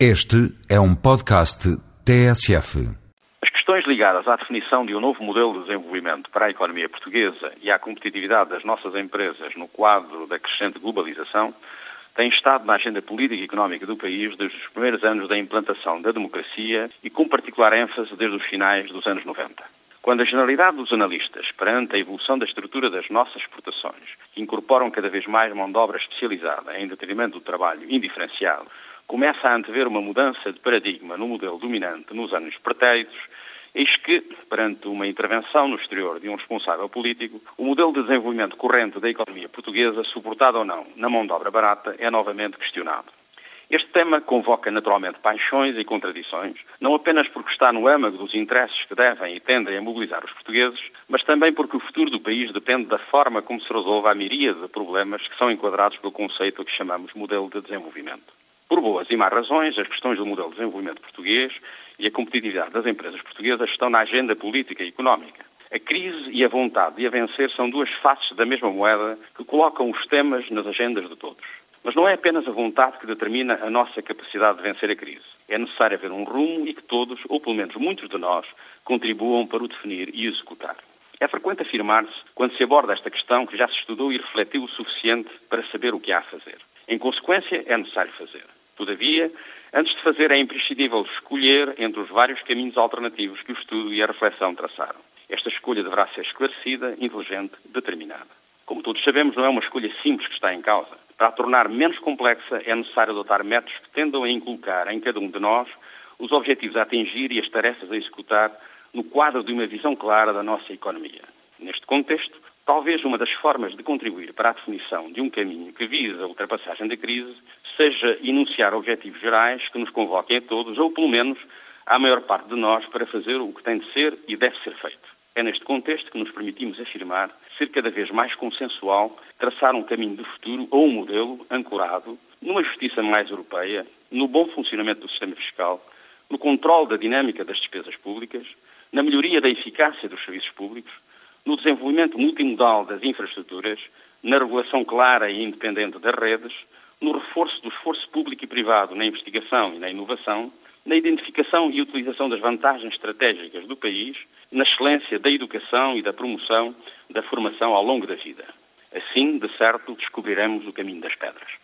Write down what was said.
Este é um podcast TSF. As questões ligadas à definição de um novo modelo de desenvolvimento para a economia portuguesa e à competitividade das nossas empresas no quadro da crescente globalização têm estado na agenda política e económica do país desde os primeiros anos da implantação da democracia e com particular ênfase desde os finais dos anos 90. Quando a generalidade dos analistas, perante a evolução da estrutura das nossas exportações, que incorporam cada vez mais mão de obra especializada em detrimento do trabalho indiferenciado, começa a antever uma mudança de paradigma no modelo dominante nos anos pretéritos, eis que, perante uma intervenção no exterior de um responsável político, o modelo de desenvolvimento corrente da economia portuguesa, suportado ou não na mão de obra barata, é novamente questionado. Este tema convoca naturalmente paixões e contradições, não apenas porque está no âmago dos interesses que devem e tendem a mobilizar os portugueses, mas também porque o futuro do país depende da forma como se resolve a miríade de problemas que são enquadrados pelo conceito que chamamos modelo de desenvolvimento. Por boas e más razões, as questões do modelo de desenvolvimento português e a competitividade das empresas portuguesas estão na agenda política e económica. A crise e a vontade de a vencer são duas faces da mesma moeda que colocam os temas nas agendas de todos. Mas não é apenas a vontade que determina a nossa capacidade de vencer a crise. É necessário haver um rumo e que todos, ou pelo menos muitos de nós, contribuam para o definir e executar. É frequente afirmar-se, quando se aborda esta questão, que já se estudou e refletiu o suficiente para saber o que há a fazer. Em consequência, é necessário fazer. Todavia, antes de fazer, é imprescindível escolher entre os vários caminhos alternativos que o estudo e a reflexão traçaram. Esta escolha deverá ser esclarecida, inteligente, determinada. Como todos sabemos, não é uma escolha simples que está em causa. Para a tornar menos complexa, é necessário adotar métodos que tendam a inculcar em cada um de nós os objetivos a atingir e as tarefas a executar no quadro de uma visão clara da nossa economia. Neste contexto, talvez uma das formas de contribuir para a definição de um caminho que visa a ultrapassagem da crise seja enunciar objetivos gerais que nos convoquem a todos, ou pelo menos à maior parte de nós, para fazer o que tem de ser e deve ser feito. É neste contexto que nos permitimos afirmar ser cada vez mais consensual, traçar um caminho de futuro ou um modelo ancorado numa justiça mais europeia, no bom funcionamento do sistema fiscal, no controle da dinâmica das despesas públicas, na melhoria da eficácia dos serviços públicos, no desenvolvimento multimodal das infraestruturas, na regulação clara e independente das redes, no reforço do esforço público e privado na investigação e na inovação, na identificação e utilização das vantagens estratégicas do país, na excelência da educação e da promoção da formação ao longo da vida. Assim, de certo, descobriremos o caminho das pedras.